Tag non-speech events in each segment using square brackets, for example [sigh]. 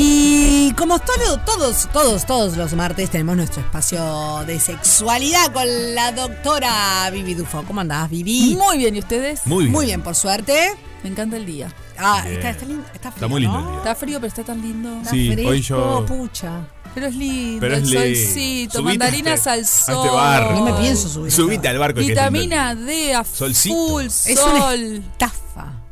Y como todo- todos, todos, todos los martes tenemos nuestro espacio de sexualidad con la doctora Vivi Dufo. ¿Cómo andás, Vivi? Muy bien, ¿y ustedes? Muy bien. Muy bien, por suerte. Me encanta el día. Ah, Bien. está, está, lindo, está, Está frío, muy lindo ¿no? el día. Está frío, pero está tan lindo. Está Sí, fresco, hoy yo- pucha. Pero es lindo, Pero el es lindo. solcito, Subite mandarinas al este- a sol. este barco. No me pienso subir. Subite al barco. Vitamina D a Solcito. full Es una sol. estafa.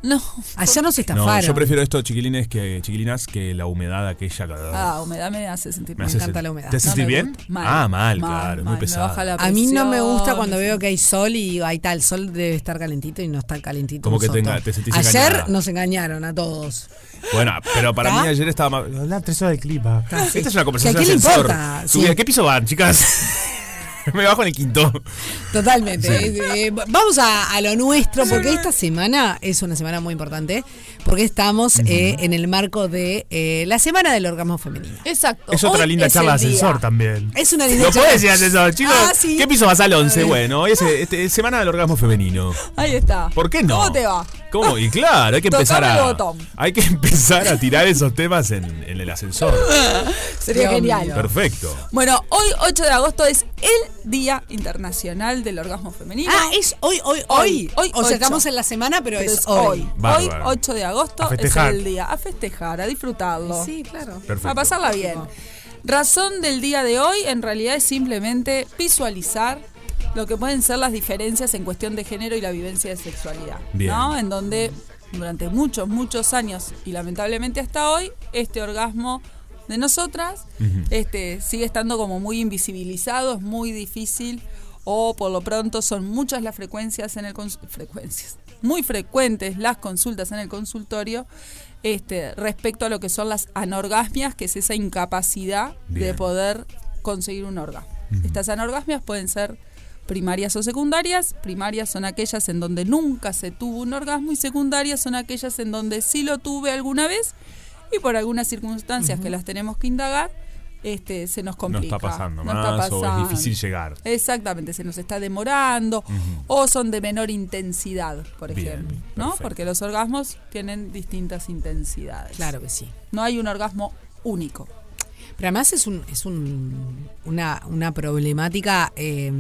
No. Allá nos lindo. No, estafaron. yo prefiero esto, chiquilines, que, chiquilinas, que la humedad aquella. Ah, humedad me hace sentir me mal. hace encanta sen- la humedad. ¿Te hace No sentir me bien? Mal. Ah, mal, Mal, claro, mal, muy me pesado. la A mí no me gusta cuando me- veo que hay sol y ahí está, el sol debe estar calentito y no está calentito. Como que te soto. enga- te sentís Ayer engañada. nos engañaron a todos. Bueno, pero para ¿Está? mí ayer estaba más. Hablar tres horas de clima. Sí. Esta es una conversación ¿Que a de quién qué piso van, chicas? [laughs] [laughs] me bajo en el quinto. Totalmente. Eh, eh, vamos a, a lo nuestro, porque esta semana es una semana muy importante, porque estamos eh, en el marco de eh, la Semana del Orgasmo Femenino. Exacto. Es otra hoy linda es charla de ascensor también. Es una linda No charla. puedes decir ascensor, chicos. Ah, sí. ¿Qué piso vas al 11? Bueno, hoy es este, es semana del orgasmo femenino. Ahí está. ¿Por qué no? ¿Cómo te va? ¿Cómo? Y claro, hay que empezar Tocame a. botón. Hay que empezar a tirar esos temas en, en el ascensor. Sería Dios genial. Perfecto. Bueno, hoy 8 de agosto es el Día Internacional del Orgasmo Femenino. Ah, es hoy, hoy, hoy. Hoy, hoy, o estamos en la semana, pero, Pero es, es hoy. hoy. Hoy, Bárbaro. 8 de agosto, es el día. A festejar, a disfrutarlo. Sí, claro. Perfecto. A pasarla bien. Razón del día de hoy en realidad es simplemente visualizar lo que pueden ser las diferencias en cuestión de género y la vivencia de sexualidad. Bien. ¿no? En donde durante muchos, muchos años y lamentablemente hasta hoy, este orgasmo de nosotras este, sigue estando como muy invisibilizado, es muy difícil o por lo pronto son muchas las frecuencias en el frecuencias muy frecuentes las consultas en el consultorio este, respecto a lo que son las anorgasmias, que es esa incapacidad de poder conseguir un orgasmo. Estas anorgasmias pueden ser primarias o secundarias. Primarias son aquellas en donde nunca se tuvo un orgasmo y secundarias son aquellas en donde sí lo tuve alguna vez y por algunas circunstancias que las tenemos que indagar, este, se nos No complica. está pasando No más está o es difícil llegar. Exactamente, se nos está demorando o son de menor intensidad, por Bien, ejemplo, ¿no? perfecto. Porque los orgasmos tienen distintas intensidades. Claro que sí. No hay un orgasmo único. Pero además es un, es un, una, una problemática eh,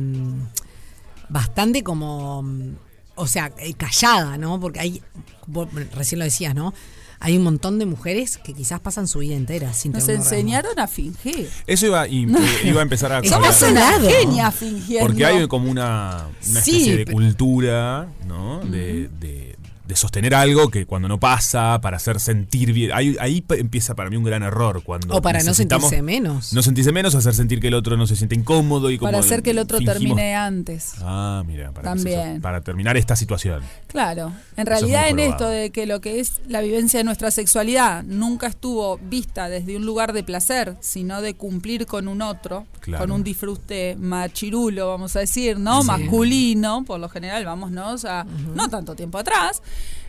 bastante como, mm, o sea, eh, callada, ¿no? Porque hay, vos recién lo decías, ¿no? Hay un montón de mujeres que quizás pasan su vida entera sin Nos tener un orgasmo. enseñaron a fingir. Eso iba, iba a empezar a. [laughs] Somos una- genias fingiendo. Porque hay como una, una Sí, especie de cultura, ¿no? De, de- de sostener algo que cuando no pasa, para hacer sentir bien. Ahí, empieza para mí un gran error. Cuando O para no sentirse menos. No sentirse menos, hacer sentir que el otro no se siente incómodo y como para hacer que el otro fingimos- termine antes. Ah, mira, para, También. para terminar esta situación. Claro, en realidad en esto de que lo que es la vivencia de nuestra sexualidad nunca estuvo vista desde un lugar de placer, sino de cumplir con un otro, Claro. con un disfrute machirulo, vamos a decir, ¿no? Sí. Masculino, por lo general, vámonos a no tanto tiempo atrás.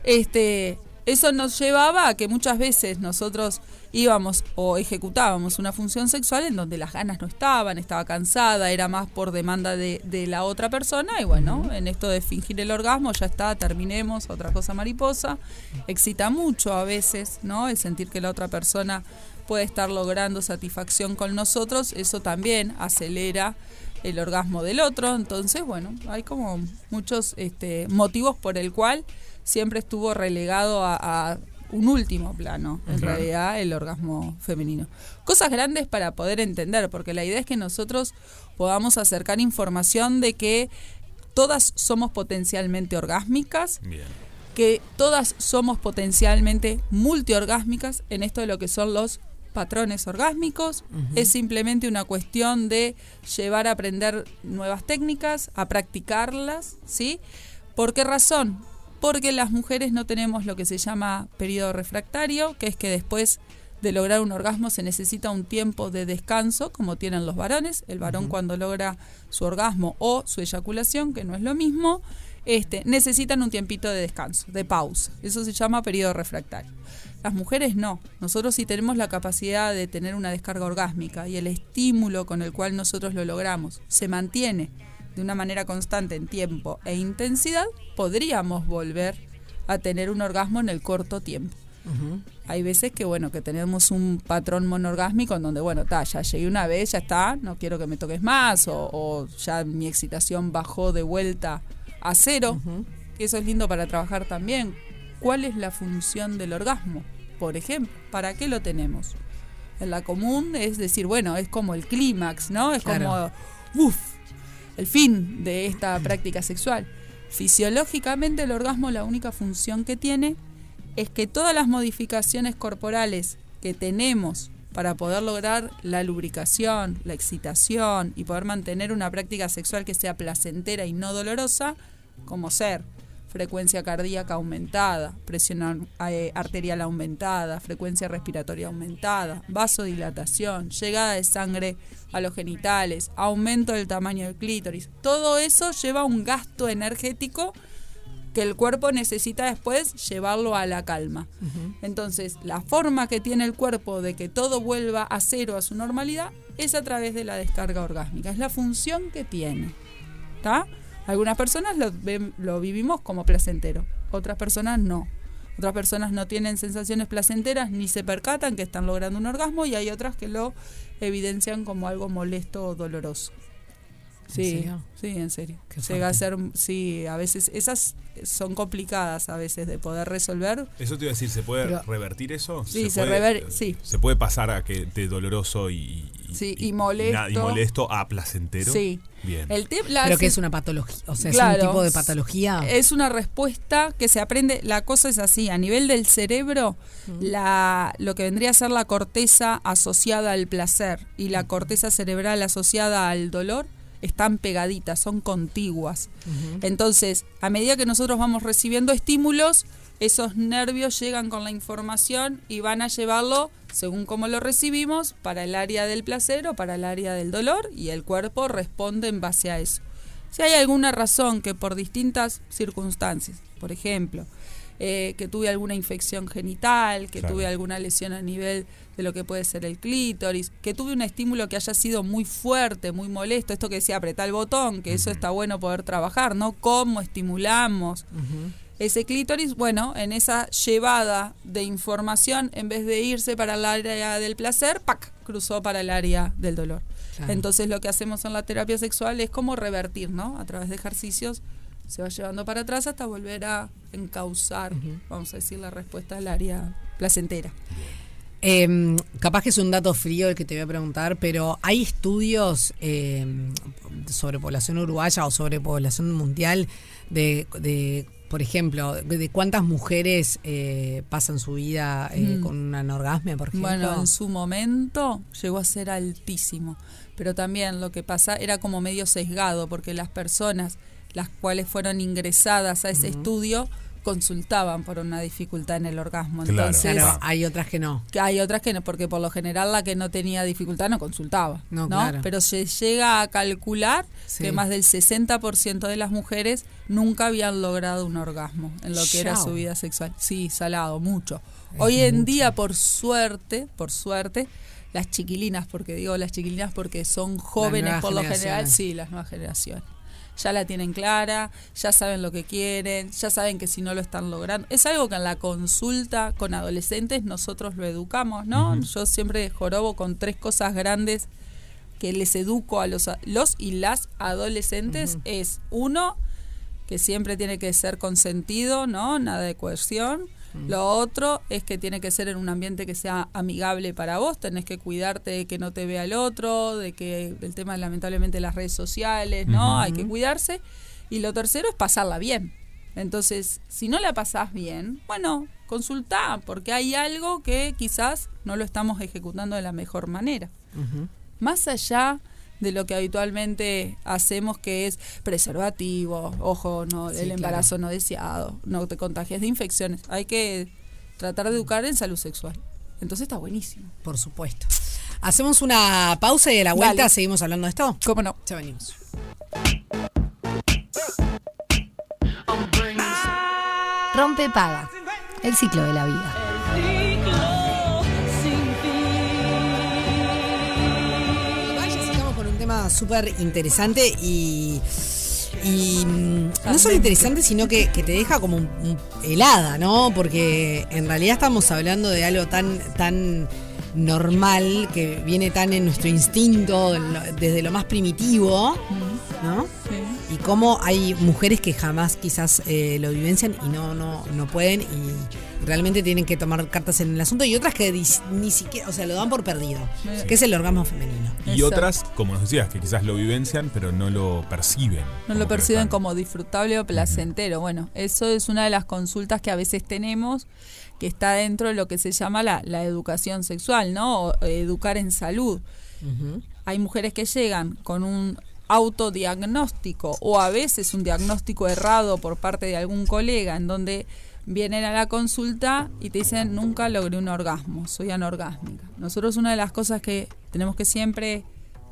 Este, eso nos llevaba a que muchas veces nosotros íbamos o ejecutábamos una función sexual en donde las ganas no estaban, estaba cansada, era más por demanda de, de la otra persona y bueno, en esto de fingir el orgasmo ya está, terminemos, otra cosa mariposa, excita mucho a veces, ¿no? El sentir que la otra persona puede estar logrando satisfacción con nosotros, eso también acelera el orgasmo del otro, entonces bueno, hay como muchos este, motivos por el cual siempre estuvo relegado a, a un último plano, en Claro. realidad, el orgasmo femenino. Cosas grandes para poder entender, porque la idea es que nosotros podamos acercar información de que todas somos potencialmente orgásmicas, Bien. que todas somos potencialmente multiorgásmicas en esto de lo que son los patrones orgásmicos. Es simplemente una cuestión de llevar a aprender nuevas técnicas, a practicarlas, ¿sí? ¿Por qué razón? Porque las mujeres no tenemos lo que se llama periodo refractario, que es que después de lograr un orgasmo se necesita un tiempo de descanso, como tienen los varones. El varón cuando logra su orgasmo o su eyaculación, que no es lo mismo, este, necesitan un tiempito de descanso, de pausa. Eso se llama periodo refractario. Las mujeres no. Nosotros si tenemos la capacidad de tener una descarga orgásmica y el estímulo con el cual nosotros lo logramos se mantiene de una manera constante en tiempo e intensidad, podríamos volver a tener un orgasmo en el corto tiempo. Hay veces que, bueno, que tenemos un patrón monorgásmico en donde, bueno, ta, ya llegué una vez, ya está, no quiero que me toques más, o, o ya mi excitación bajó de vuelta a cero. Eso es lindo para trabajar también. ¿Cuál es la función del orgasmo? Por ejemplo, ¿para qué lo tenemos? En la común es decir, bueno, es como el clímax, ¿no? Es Claro. como, uff, el fin de esta práctica sexual. Fisiológicamente el orgasmo la única función que tiene es que todas las modificaciones corporales que tenemos para poder lograr la lubricación, la excitación y poder mantener una práctica sexual que sea placentera y no dolorosa, como ser frecuencia cardíaca aumentada, presión eh, arterial aumentada, frecuencia respiratoria aumentada, vasodilatación, llegada de sangre a los genitales, aumento del tamaño del clítoris. Todo eso lleva un gasto energético que el cuerpo necesita después llevarlo a la calma. Entonces, la forma que tiene el cuerpo de que todo vuelva a cero, a su normalidad, es a través de la descarga orgásmica. Es la función que tiene. ¿Está? Algunas personas lo, lo vivimos como placentero, otras personas no. Otras personas no tienen sensaciones placenteras ni se percatan que están logrando un orgasmo y hay otras que lo evidencian como algo molesto o doloroso. ¿En Sí, serio? sí, en serio. Qué Llega a ser, sí, a veces esas son complicadas a veces de poder resolver. Eso te iba a decir, ¿se puede Pero- revertir eso? Sí, se puede, rever- sí. Se puede pasar a que de doloroso y, Sí, y molesto. na- y molesto a placentero. Sí. Bien. El la- Pero que es una patología, o sea, Claro. es un tipo de patología. Es una respuesta que se aprende. La cosa es así: a nivel del cerebro, la, lo que vendría a ser la corteza asociada al placer y la corteza cerebral asociada al dolor están pegaditas, son contiguas. Entonces, a medida que nosotros vamos recibiendo estímulos, esos nervios llegan con la información y van a llevarlo, según cómo lo recibimos, para el área del placer o para el área del dolor, y el cuerpo responde en base a eso. Si hay alguna razón que por distintas circunstancias, por ejemplo, eh, que tuve alguna infección genital, que Claro. tuve alguna lesión a nivel de lo que puede ser el clítoris, que tuve un estímulo que haya sido muy fuerte, muy molesto, esto que decía apretar el botón, que eso está bueno poder trabajar, ¿no? ¿Cómo estimulamos? Ese clítoris, bueno, en esa llevada de información, en vez de irse para el área del placer, ¡pac! cruzó para el área del dolor. Claro. Entonces lo que hacemos en la terapia sexual es como revertir, ¿no? A través de ejercicios se va llevando para atrás hasta volver a encauzar, vamos a decir, la respuesta al área placentera. Eh, capaz que es un dato frío el que te voy a preguntar, pero ¿hay estudios eh, sobre población uruguaya o sobre población mundial de, de, por ejemplo, de, cuántas mujeres eh, pasan su vida eh, Mm. con una anorgasmia, por ejemplo? Bueno, en su momento llegó a ser altísimo, pero también lo que pasa era como medio sesgado, porque las personas las cuales fueron ingresadas a ese estudio consultaban por una dificultad en el orgasmo. Claro. Entonces, Claro, hay otras que no. que hay otras que no, porque por lo general la que no tenía dificultad no consultaba, No, ¿no? claro. Pero se llega a calcular Sí. que más del 60% de las mujeres nunca habían logrado un orgasmo en lo que era su vida sexual. Sí, salado, mucho. Hoy en día, por suerte, por suerte, las chiquilinas, porque digo las chiquilinas porque son jóvenes por lo general, sí, las nuevas generaciones. Ya la tienen clara, ya saben lo que quieren, ya saben que si no lo están logrando. Es algo que en la consulta con adolescentes nosotros lo educamos, ¿no? Yo siempre jorobo con tres cosas grandes que les educo a los, los y las adolescentes. Es uno, que siempre tiene que ser consentido, ¿no? Nada de coerción. Lo otro es que tiene que ser en un ambiente que sea amigable para vos, tenés que cuidarte de que no te vea el otro, de que el tema lamentablemente las redes sociales, ¿no? Hay que cuidarse. Y lo tercero es pasarla bien. Entonces, si no la pasás bien, bueno, consultá, porque hay algo que quizás no lo estamos ejecutando de la mejor manera. Más allá de lo que habitualmente hacemos que es preservativo, ojo, no, Sí, el claro. embarazo no deseado, no te contagies de infecciones. Hay que tratar de educar en salud sexual. Entonces está buenísimo. Por supuesto. Hacemos una pausa y a la vuelta Dale. seguimos hablando de esto. ¿Cómo no? Ya venimos. Rompe paga. El ciclo de la vida. Tema súper interesante y Y mm, no solo interesante, sino que, que te deja como un- un helada, ¿no? Porque en realidad estamos hablando de algo tan, tan normal, que viene tan en nuestro instinto, desde lo más primitivo, ¿no? Sí. Y cómo hay mujeres que jamás quizás eh, lo vivencian y no, no, no pueden y realmente tienen que tomar cartas en el asunto y otras que dis- ni siquiera, o sea, lo dan por perdido, que es el orgasmo femenino. Y otras, como nos decías, que quizás lo vivencian, pero no lo perciben. No como lo perciben están- como disfrutable o placentero. Bueno, eso es una de las consultas que a veces tenemos, que está dentro de lo que se llama la, la educación sexual, ¿no? O, educar en salud. Hay mujeres que llegan con un autodiagnóstico o a veces un diagnóstico errado por parte de algún colega en donde vienen a la consulta y te dicen nunca logré un orgasmo, soy anorgásmica. Nosotros una de las cosas que tenemos que siempre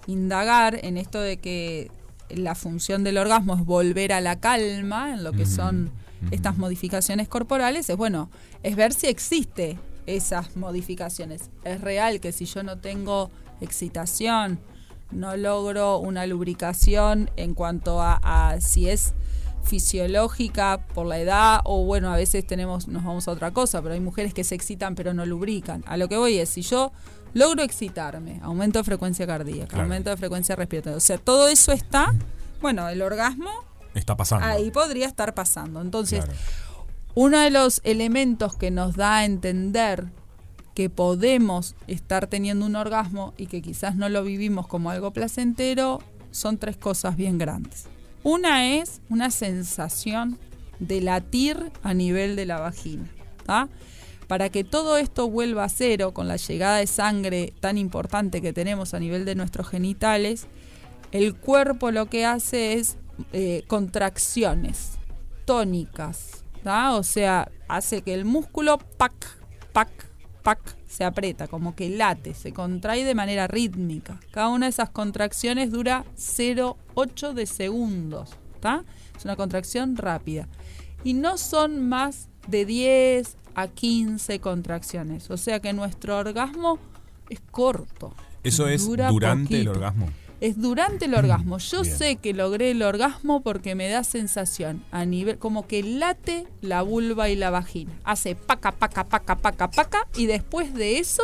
indagar en esto de que la función del orgasmo es volver a la calma en lo que son estas modificaciones corporales, es bueno, es ver si existe esas modificaciones. Es real que si yo no tengo excitación, no logro una lubricación en cuanto a, a si es fisiológica por la edad o bueno, a veces tenemos nos vamos a otra cosa, pero hay mujeres que se excitan pero no lubrican. A lo que voy es si yo logro excitarme, aumento de frecuencia cardíaca, Claro. aumento de frecuencia respiratoria, o sea, todo eso está, bueno, el orgasmo Está pasando. ahí podría estar pasando. Entonces, Claro. uno de los elementos que nos da a entender que podemos estar teniendo un orgasmo y que quizás no lo vivimos como algo placentero son tres cosas bien grandes. Una es una sensación de latir a nivel de la vagina. Para que todo esto vuelva a cero con la llegada de sangre tan importante que tenemos a nivel de nuestros genitales, el cuerpo lo que hace es eh, contracciones tónicas, ¿tá? o sea, hace que el músculo pac, pac, pac se aprieta, como que late, se contrae de manera rítmica. Cada una de esas contracciones dura 0,8 de segundos, ¿tá? Es una contracción rápida. Y no son más de 10 a 15 contracciones, o sea que nuestro orgasmo es corto. Eso es dura durante el orgasmo. Es durante el orgasmo. Yo Bien. sé que logré el orgasmo porque me da sensación a nivel como que late la vulva y la vagina. Hace paca, paca, paca, paca, paca y después de eso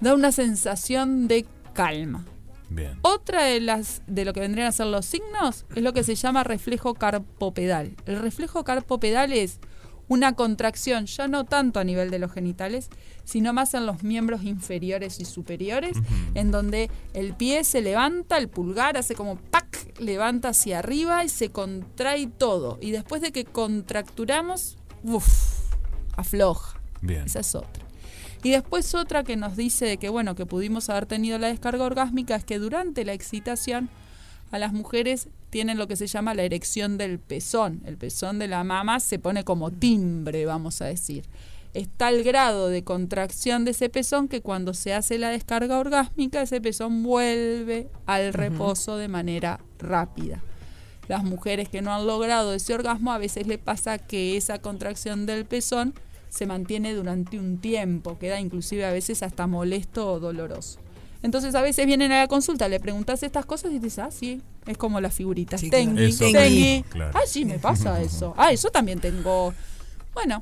da una sensación de calma. Bien. Otra de las de lo que vendrían a ser los signos es lo que se llama reflejo carpopedal. El reflejo carpopedal es una contracción, ya no tanto a nivel de los genitales, sino más en los miembros inferiores y superiores, en donde el pie se levanta, el pulgar hace como ¡pac! levanta hacia arriba y se contrae todo. Y después de que contracturamos, ¡uf! afloja. Bien. Esa es otra. Y después otra que nos dice de que bueno, que pudimos haber tenido la descarga orgásmica es que durante la excitación a las mujeres tienen lo que se llama la erección del pezón. El pezón de la mama se pone como timbre, vamos a decir. Está el grado de contracción de ese pezón que cuando se hace la descarga orgásmica, ese pezón vuelve al reposo de manera rápida. Las mujeres que no han logrado ese orgasmo, a veces le pasa que esa contracción del pezón se mantiene durante un tiempo, queda inclusive a veces hasta molesto o doloroso. Entonces a veces vienen a la consulta, le preguntas estas cosas y dices, ah, sí, es como las figuritas. Sí, claro. Tengui, tengui. claro. Ah, sí, me pasa [laughs] eso. Ah, eso también tengo. Bueno,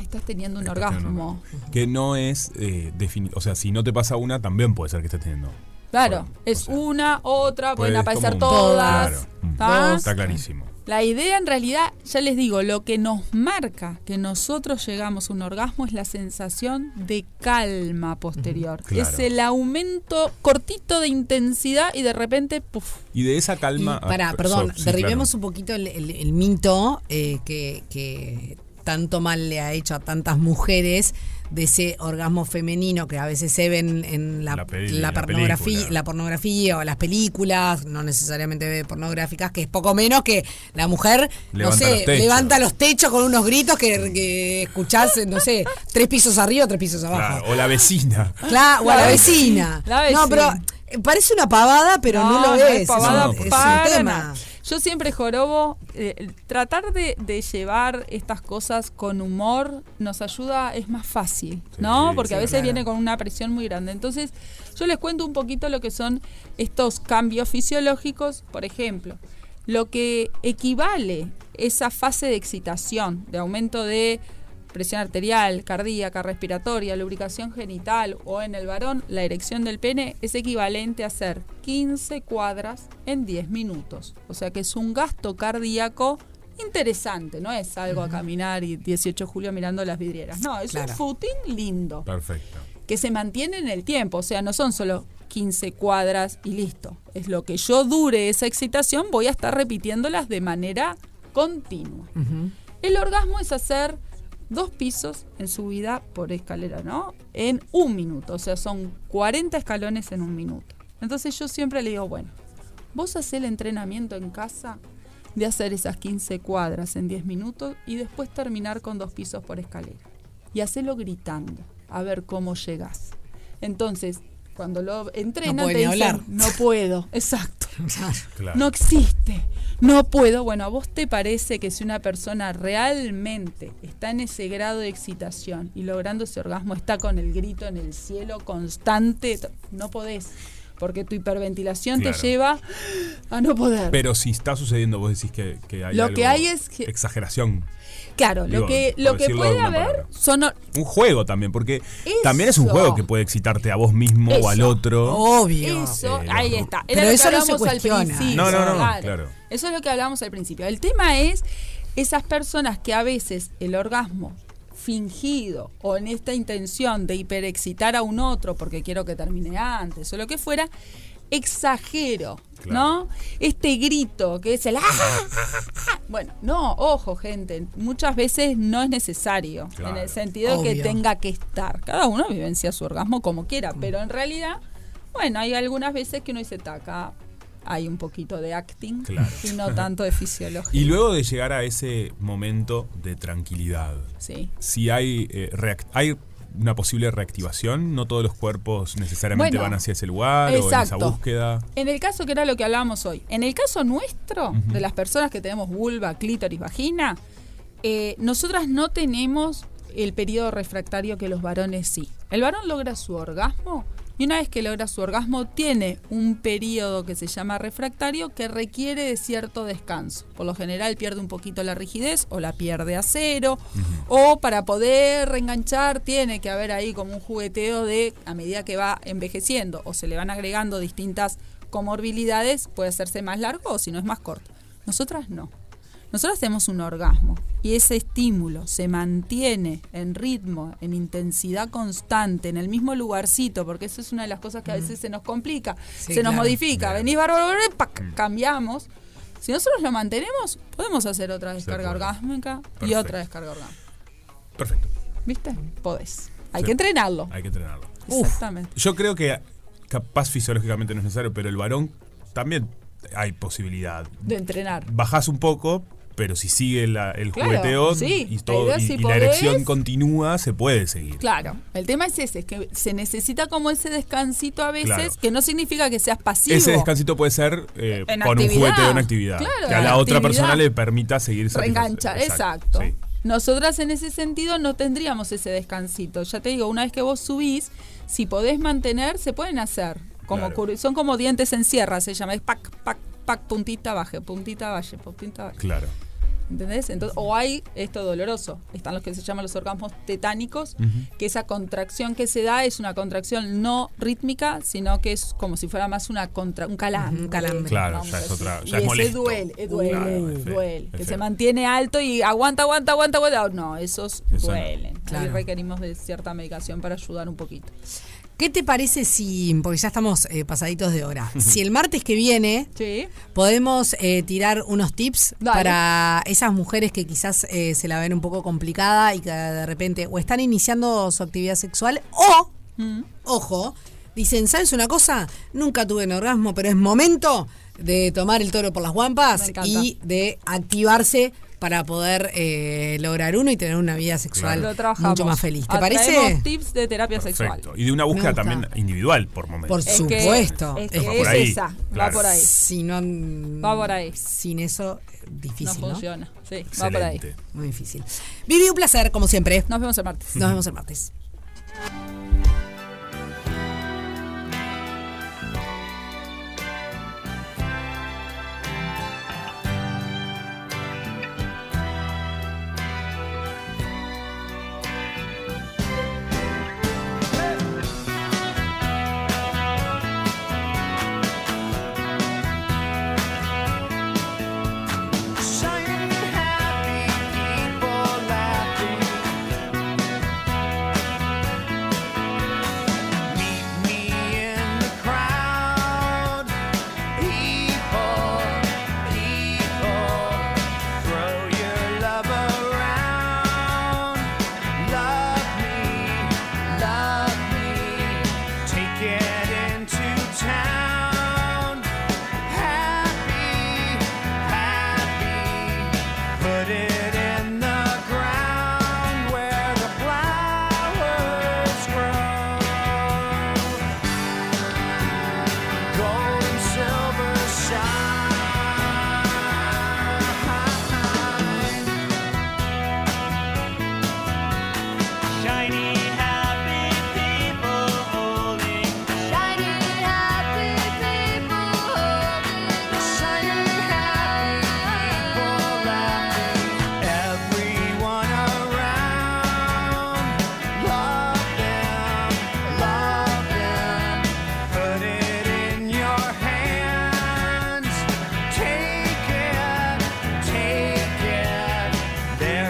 estás teniendo un Estás teniendo un orgasmo. Que no es eh, defini- O sea, si no te pasa una, también puede ser que estés teniendo. Claro, Bueno, es o sea, una, otra, pueden Puede- aparecer un- todas. Claro. ¿tá? Está clarísimo. La idea en realidad, ya les digo, lo que nos marca que nosotros llegamos a un orgasmo es la sensación de calma posterior. Claro. Es el aumento cortito de intensidad y de repente, puf, Y de esa calma. Y para, ah, perdón, so- sí, derribemos claro. un poquito el, el- el mito eh, que, que tanto mal le ha hecho a tantas mujeres de ese orgasmo femenino que a veces se ven en la, La peli- la la pornografía, película. la pornografía o las películas, no necesariamente pornográficas, que es poco menos que la mujer, Levanta no los sé, techos. levanta los techos con unos gritos que, que escuchás, no sé, tres pisos arriba, tres pisos abajo. Claro, o la vecina. Claro, o a la La vecina. la No, pero vecina. Parece una pavada, pero no, lo es es. pavada No, es, un- es para un tema. nada. Yo siempre jorobo, eh, tratar de, de llevar estas cosas con humor nos ayuda, es más fácil, ¿no? Sí, Porque a veces claro. viene con una presión muy grande. Entonces, yo les cuento un poquito lo que son estos cambios fisiológicos. Por ejemplo, lo que equivale esa fase de excitación, de aumento de presión arterial, cardíaca, respiratoria, lubricación genital o en el varón la erección del pene es equivalente a hacer 15 cuadras en 10 minutos. O sea que es un gasto cardíaco interesante, no es algo a caminar y 18 de julio mirando las vidrieras. No, es Claro. un footing lindo Perfecto. que se mantiene en el tiempo, o sea, no son solo 15 cuadras y listo. Es lo que yo dure esa excitación, voy a estar repitiéndolas de manera continua. El orgasmo es hacer dos pisos en subida por escalera, ¿no? En un minuto, o sea, son 40 escalones en un minuto. Entonces yo siempre le digo, bueno, vos hacés el entrenamiento en casa de hacer esas 15 cuadras en 10 minutos y después terminar con dos pisos por escalera. Y hacelo gritando, a ver cómo llegás. Entonces, cuando lo entrenan, puede te dicen, hablar. no puedo, [laughs] exacto. [laughs] Claro. No existe. No puedo. Bueno, ¿a vos te parece que si una persona realmente está en ese grado de excitación y logrando ese orgasmo está con el grito en el cielo constante? No podés. Porque tu hiperventilación Claro. te lleva a no poder. Pero si está sucediendo, vos decís que, que hay Lo algo- que hay es que- exageración. Claro, digo, lo que, lo que puede haber son... Un juego también, porque Eso. también es un juego que puede excitarte a vos mismo o al otro. Obvio. Eso, Eh, ahí está. Pero Era lo eso que no se hablábamos al principio. No, no, no, claro. Eso es lo que hablábamos al principio. El tema es esas personas que a veces el orgasmo fingido o en esta intención de hiperexcitar a un otro porque quiero que termine antes o lo que fuera, exagero, ¿no? Este grito que es el... "Ah". Bueno, no, ojo gente, muchas veces no es necesario, Claro. en el sentido de que Obvio. tenga que estar. Cada uno vivencia su orgasmo como quiera, pero en realidad, bueno, hay algunas veces que uno dice, taca, hay un poquito de acting Claro. y no tanto de fisiología. Y luego de llegar a ese momento de tranquilidad, Sí. si hay, eh, hay una posible reactivación, no todos los cuerpos necesariamente Bueno, van hacia ese lugar o en esa búsqueda. En el caso que era lo que hablábamos hoy, en el caso nuestro, de las personas que tenemos vulva, clítoris, vagina, eh, nosotras no tenemos el periodo refractario que los varones sí. El varón logra su orgasmo y una vez que logra su orgasmo tiene un periodo que se llama refractario que requiere de cierto descanso. Por lo general pierde un poquito la rigidez o la pierde a cero o para poder reenganchar tiene que haber ahí como un jugueteo de a medida que va envejeciendo o se le van agregando distintas comorbilidades puede hacerse más largo o si no es más corto. Nosotras no. Nosotros tenemos un orgasmo y ese estímulo se mantiene en ritmo, en intensidad constante, en el mismo lugarcito, porque eso es una de las cosas que a veces se nos complica, Sí, se nos claro. modifica, Bien. venís bárbaro, pac, cambiamos. Si nosotros lo mantenemos, podemos hacer otra descarga orgásmica y otra descarga orgásmica. Perfecto. ¿Viste? Podés. Hay Sí. que entrenarlo. Hay que entrenarlo. Exactamente. Yo creo que capaz fisiológicamente no es necesario, pero el varón también hay posibilidad. De entrenar. Bajás un poco, pero si sigue la- el Claro, jugueteo sí. y, La todo, idea y, la erección continúa, se puede seguir. Claro, el tema es ese, es que se necesita como ese descansito a veces, Claro. que no significa que seas pasivo. Ese descansito puede ser eh, con un actividad. jugueteo en actividad. Claro, que a la otra persona le permita seguir Reenganchar, exacto. Sí. Nosotras en ese sentido no tendríamos ese descansito. Ya te digo, una vez que vos subís, si podés mantener, se pueden hacer. Como Claro. son como dientes en sierra, se llama. Es pac, pac, pac, puntita, baje, puntita, baje, puntita, baje. Claro. ¿Entendés? Entonces, o hay esto doloroso. Están los que se llaman los orgasmos tetánicos, que esa contracción que se da es una contracción no rítmica, sino que es como si fuera más una contra, un calambre. un calambre. Claro, ya a es otra- ya y es ese molesto. duele, duele, Claro, es duele. es Que se mantiene alto y aguanta, aguanta, aguanta, aguanta. No, esos Eso no. duelen. Ahí Claro. requerimos de cierta medicación para ayudar un poquito. ¿Qué te parece si, porque ya estamos eh, pasaditos de hora, [laughs] si el martes que viene Sí. podemos eh, tirar unos tips Dale. para esas mujeres que quizás eh, se la ven un poco complicada y que de repente o están iniciando su actividad sexual o, Mm. ojo, dicen, ¿sabes una cosa? Nunca tuve un orgasmo, pero es momento de tomar el toro por las guampas y de activarse para poder eh, lograr uno y tener una vida sexual mucho más feliz. ¿Te parece? tips de terapia sexual. Y de una búsqueda también individual por momentos. Por Es que- supuesto. es que Es Va es por ahí, esa, va por ahí. Si no, Va por ahí. Sin eso, eh, No difícil, ¿no? funciona. Sí, va por ahí. Muy difícil. Vivi, un placer, como siempre. Nos vemos el martes. Nos vemos el martes.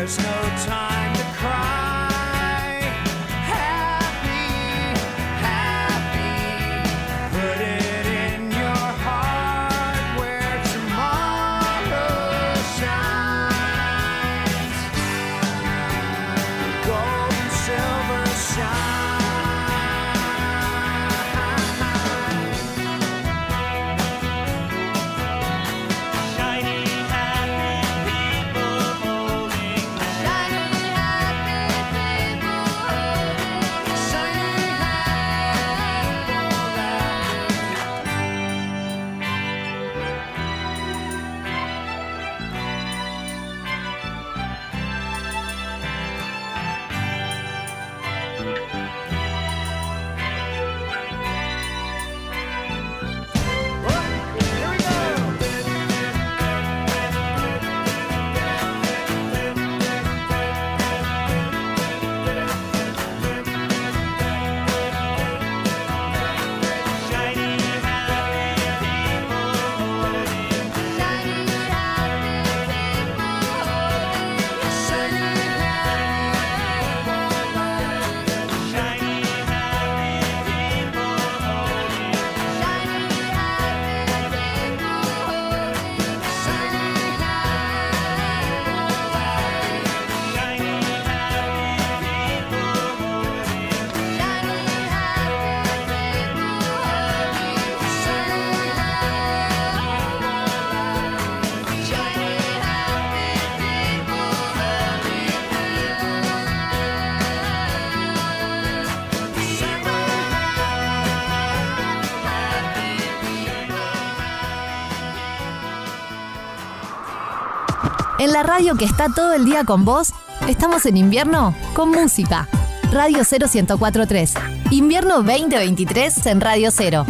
there's no En la radio que está todo el día con vos, estamos en invierno con música. Radio 0 1043. Invierno 2023 en Radio 0.